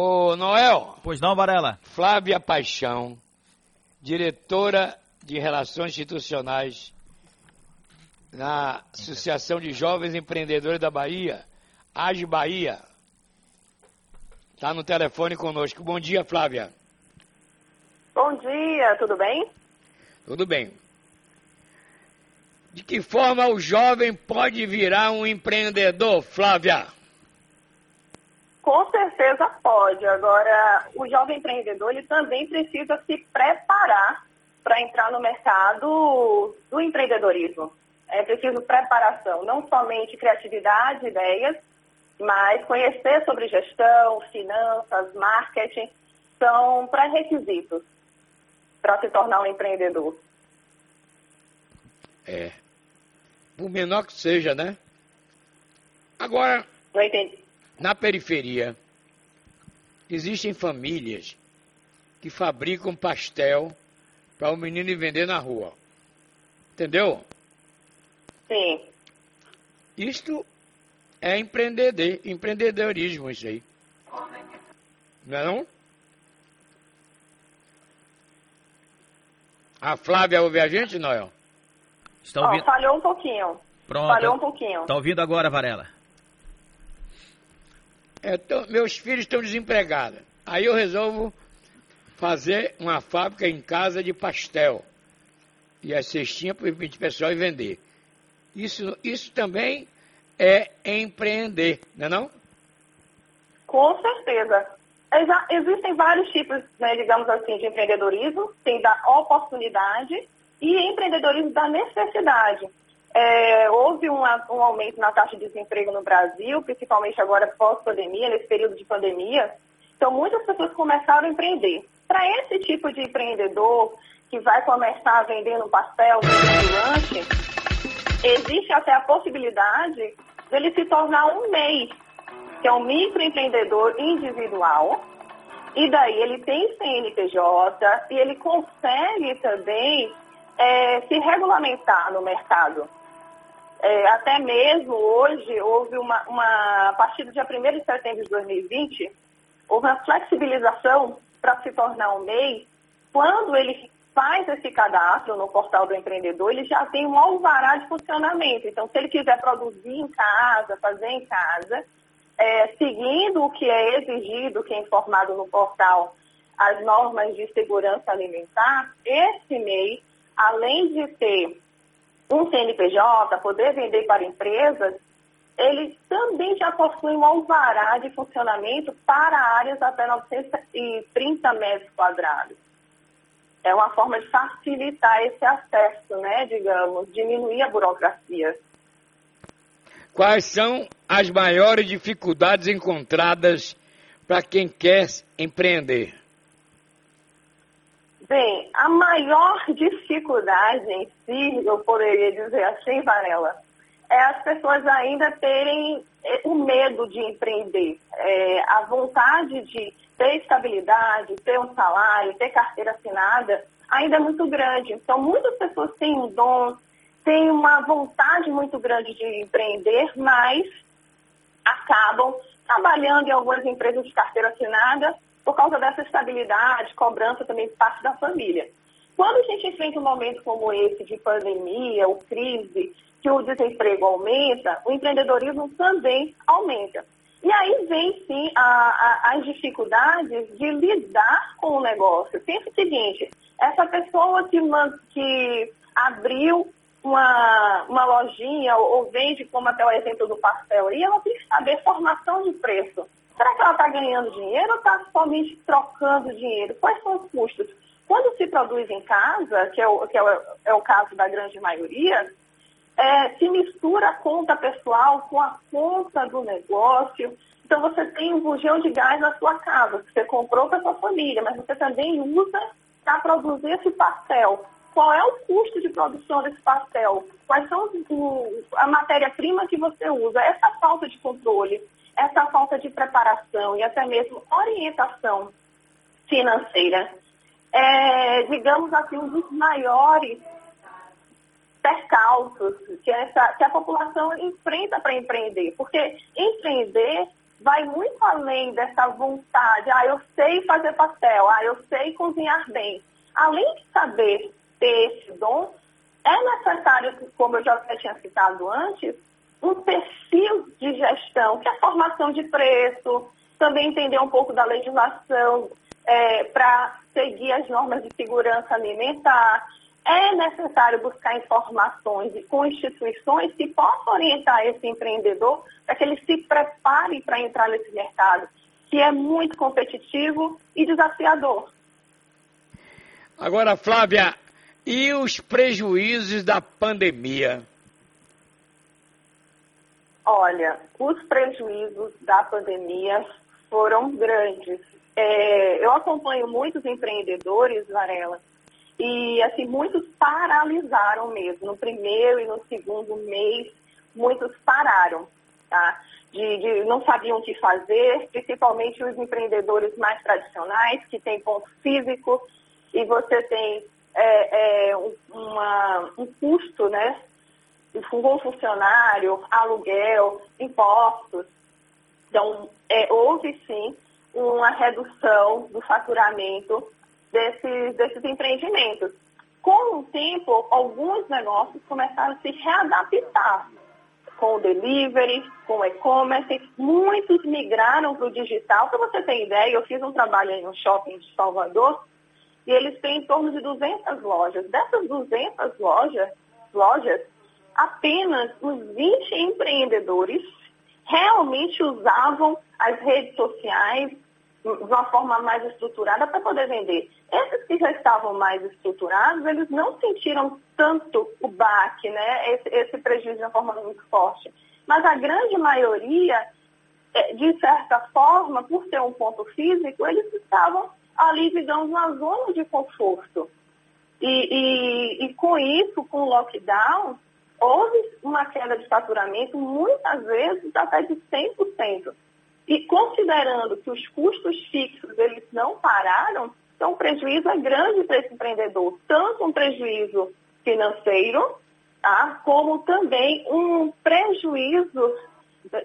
Ô, Noel. Pois não, Varela. Flávia Paixão, diretora de Relações Institucionais na Associação de Jovens Empreendedores da Bahia, Age Bahia. Está no telefone conosco. Bom dia, Flávia. Bom dia, tudo bem? Tudo bem. De que forma o jovem pode virar um empreendedor, Flávia? Com certeza pode. Agora, o jovem empreendedor ele também precisa se preparar para entrar no mercado do empreendedorismo. É preciso preparação, não somente criatividade, ideias, mas conhecer sobre gestão, finanças, marketing, são pré-requisitos para se tornar um empreendedor. É. Por menor que seja, né? Agora, Não entendi. Na periferia, existem famílias que fabricam pastel para o menino ir vender na rua. Entendeu? Sim. Isto é empreendedor, empreendedorismo, isso aí. Não é não? A Flávia ouve a gente, Noel? Está ouvindo? falhou um pouquinho. Pronto. Falhou um pouquinho. Tá ouvindo agora, Varela? É, tô- meus filhos estão desempregados. Aí eu resolvo fazer uma fábrica em casa de pastel. E a cestinha para o pessoal ir vender. Isso, isso também é empreender, não é não? Com certeza. Exa- Existem vários tipos, né, digamos assim, de empreendedorismo. Tem da oportunidade e empreendedorismo da necessidade. É, houve um, um aumento na taxa de desemprego no Brasil, principalmente agora pós-pandemia, nesse período de pandemia. Então, muitas pessoas começaram a empreender. Para esse tipo de empreendedor que vai começar vendendo pastel, vendendo lanche, existe até a possibilidade dele se tornar um MEI, que é um microempreendedor individual, e daí ele tem CNPJ e ele consegue também eh, se regulamentar no mercado. É, até mesmo hoje, houve uma, uma, a partir do dia 1 de setembro de 2020, houve uma flexibilização para se tornar um MEI. Quando ele faz esse cadastro no portal do empreendedor, ele já tem um alvará de funcionamento. Então, se ele quiser produzir em casa, fazer em casa, é, seguindo o que é exigido, que é informado no portal, as normas de segurança alimentar, esse MEI, além de ter um CNPJ, poder vender para empresas, ele também já possui um alvará de funcionamento para áreas até 930 metros quadrados. É uma forma de facilitar esse acesso, né, digamos, diminuir a burocracia. Quais são as maiores dificuldades encontradas para quem quer empreender? Bem, a maior dificuldade em si, eu poderia dizer assim, Varela, é as pessoas ainda terem eh, o medo de empreender, é, a vontade de ter estabilidade, ter um salário, ter carteira assinada, ainda é muito grande. Então, muitas pessoas têm um dom, têm uma vontade muito grande de empreender, mas acabam trabalhando em algumas empresas de carteira assinada por causa dessa estabilidade, cobrança também parte da família. Quando a gente enfrenta um momento como esse de pandemia ou crise, que o desemprego aumenta, o empreendedorismo também aumenta. E aí vem sim a- a- as dificuldades de lidar com o negócio. Pensa o seguinte, essa pessoa que, que abriu uma, uma lojinha ou, ou vende, como até o exemplo do pastel aí, ela tem que saber formação de preço. Será que ela está ganhando dinheiro ou está somente trocando dinheiro? Quais são os custos? Quando se produz em casa, que é o, que é o, é o caso da grande maioria, é, se mistura a conta pessoal com a conta do negócio. Então você tem um bujão de gás na sua casa, que você comprou para sua família, mas você também usa para produzir esse pastel. Qual é o custo de produção desse pastel? Quais são o- a matéria-prima que você usa? Essa falta de controle, essa falta de preparação e até mesmo orientação financeira é, digamos assim, um dos maiores percalços que, essa, que a população enfrenta para empreender. Porque empreender vai muito além dessa vontade. Ah, eu sei fazer pastel, ah, eu sei cozinhar bem. Além de saber ter esse dom, é necessário, como eu já tinha citado antes, um perfil de gestão, que é a formação de preço, também entender um pouco da legislação é, para seguir as normas de segurança alimentar. É necessário buscar informações com instituições que possam orientar esse empreendedor para que ele se prepare para entrar nesse mercado, que é muito competitivo e desafiador. Agora, Flávia, e os prejuízos da pandemia? Olha, os prejuízos da pandemia foram grandes. É, eu acompanho muitos empreendedores, Varela, e assim, muitos paralisaram mesmo. No primeiro e no segundo mês, muitos pararam, tá? De, de, não sabiam o que fazer, principalmente os empreendedores mais tradicionais, que têm ponto físico, e você tem é, é, uma, um custo, né? Com funcionário, aluguel, impostos. Então, é, houve sim uma redução do faturamento desses, desses empreendimentos. Com o tempo, alguns negócios começaram a se readaptar com o delivery, com o e-commerce. Muitos migraram para o digital. Para você ter ideia, eu fiz um trabalho em um shopping de Salvador e eles têm em torno de 200 lojas. Dessas 200 lojas, lojas apenas os 20 empreendedores realmente usavam as redes sociais de uma forma mais estruturada para poder vender. Esses que já estavam mais estruturados, eles não sentiram tanto o baque, né? esse, esse prejuízo de uma forma muito forte. Mas a grande maioria, é, de certa forma, por ter um ponto físico, eles estavam ali, digamos, na zona de conforto. E, e, e com isso, com o lockdown, houve uma queda de faturamento, muitas vezes até de 100%. E considerando que os custos fixos eles não pararam, então o prejuízo é grande para esse empreendedor, tanto um prejuízo financeiro, tá, como também um prejuízo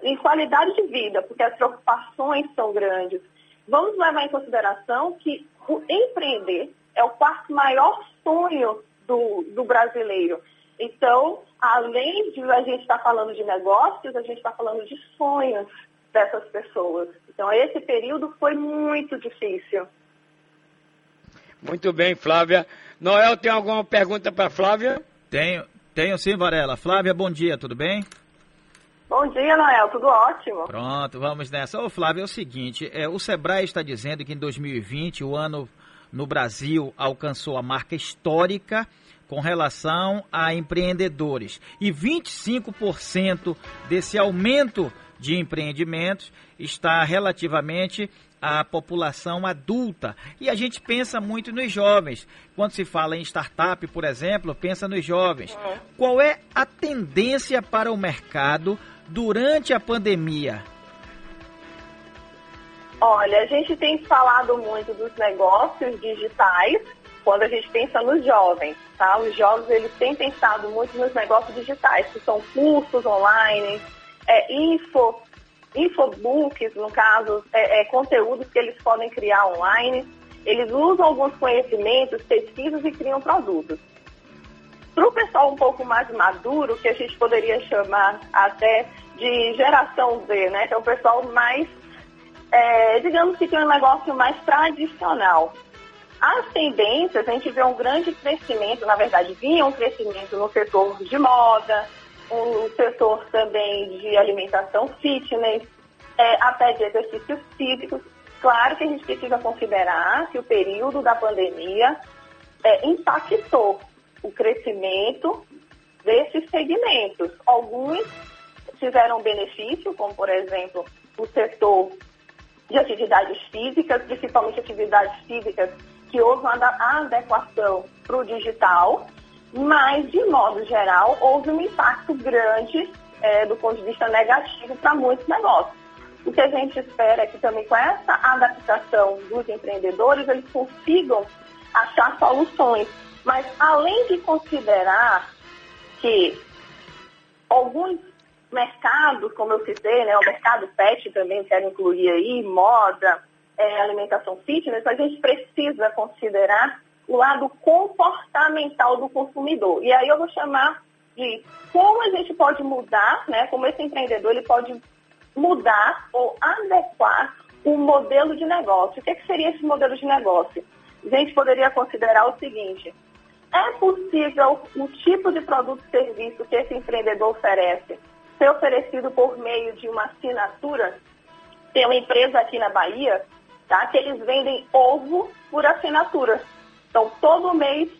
em qualidade de vida, porque as preocupações são grandes. Vamos levar em consideração que o empreender é o quarto maior sonho do, do brasileiro. Então, além de a gente estar tá falando de negócios, a gente está falando de sonhos dessas pessoas. Então, esse período foi muito difícil. Muito bem, Flávia. Noel, tem alguma pergunta para Flávia? Tenho, tenho sim, Varela. Flávia, bom dia, tudo bem? Bom dia, Noel, tudo ótimo. Pronto, vamos nessa. Ô, Flávio, é o seguinte, é, o Sebrae está dizendo que em 2020 o ano no Brasil alcançou a marca histórica com relação a empreendedores. E 25% desse aumento de empreendimentos está relativamente à população adulta. E a gente pensa muito nos jovens. Quando se fala em startup, por exemplo, pensa nos jovens. Qual é a tendência para o mercado durante a pandemia? Olha, a gente tem falado muito dos negócios digitais quando a gente pensa nos jovens, tá? Os jovens, eles têm pensado muito nos negócios digitais, que são cursos online, é, info, infobooks, no caso, é, é, conteúdos que eles podem criar online. Eles usam alguns conhecimentos, pesquisas e criam produtos. Para o pessoal um pouco mais maduro, que a gente poderia chamar até de geração Z, né? Que é o pessoal mais, é, digamos que tem um negócio mais tradicional. As tendências, a gente vê um grande crescimento, na verdade, vinha um crescimento no setor de moda, o setor também de alimentação fitness, é, até de exercícios físicos. Claro que a gente precisa considerar que o período da pandemia é, impactou o crescimento desses segmentos. Alguns tiveram benefício, como por exemplo o setor de atividades físicas, principalmente atividades físicas que houve uma adequação para o digital, mas de modo geral houve um impacto grande é, do ponto de vista negativo para muitos negócios. O que a gente espera é que também com essa adaptação dos empreendedores eles consigam achar soluções mas além de considerar que alguns mercados, como eu citei, né, o mercado pet também quero incluir aí, moda, é, alimentação fitness, a gente precisa considerar o lado comportamental do consumidor. E aí eu vou chamar de como a gente pode mudar, né, como esse empreendedor ele pode mudar ou adequar o modelo de negócio. O que, é que seria esse modelo de negócio? A gente poderia considerar o seguinte, é possível o tipo de produto e serviço que esse empreendedor oferece ser oferecido por meio de uma assinatura? Tem uma empresa aqui na Bahia tá, que eles vendem ovo por assinatura. Então, todo mês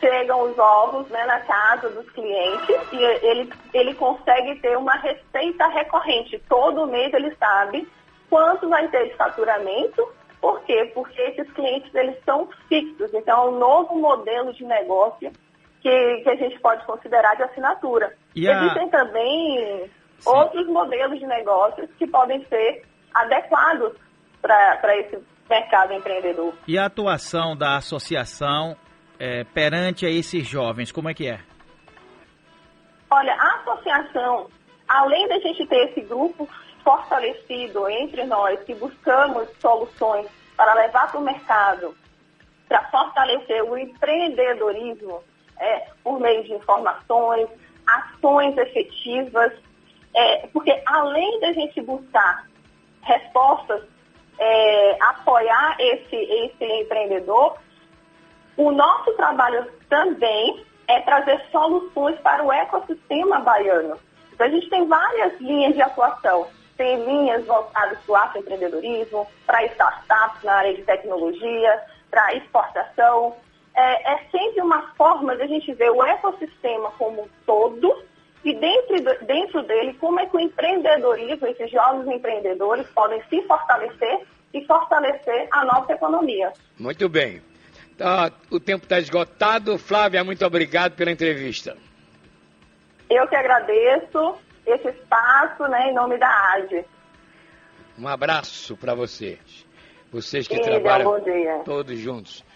chegam os ovos né, na casa dos clientes e ele, ele consegue ter uma receita recorrente. Todo mês ele sabe quanto vai ter de faturamento. Por quê? Porque esses clientes eles são fixos. Então, é um novo modelo de negócio que, que a gente pode considerar de assinatura. A... Existem também Sim. outros modelos de negócios que podem ser adequados para esse mercado empreendedor. E a atuação da associação é, perante a esses jovens, como é que é? Olha, a associação, além da gente ter esse grupo fortalecido entre nós, que buscamos soluções para levar para o mercado, para fortalecer o empreendedorismo é, por meio de informações, ações efetivas, é, porque além da gente buscar respostas, é, apoiar esse, esse empreendedor, o nosso trabalho também é trazer soluções para o ecossistema baiano. Então, a gente tem várias linhas de atuação. Tem linhas voltadas para o afroempreendedorismo, para startups na área de tecnologia, para exportação. É, é, sempre uma forma de a gente ver o ecossistema como um todo e dentro, dentro dele como é que o empreendedorismo, esses jovens empreendedores podem se fortalecer e fortalecer a nossa economia. Muito bem. Tá, o tempo está esgotado. Flávia, muito obrigado pela entrevista. Eu que agradeço esse espaço né, em nome da AGE. Um abraço para vocês. Vocês que trabalham um todos juntos.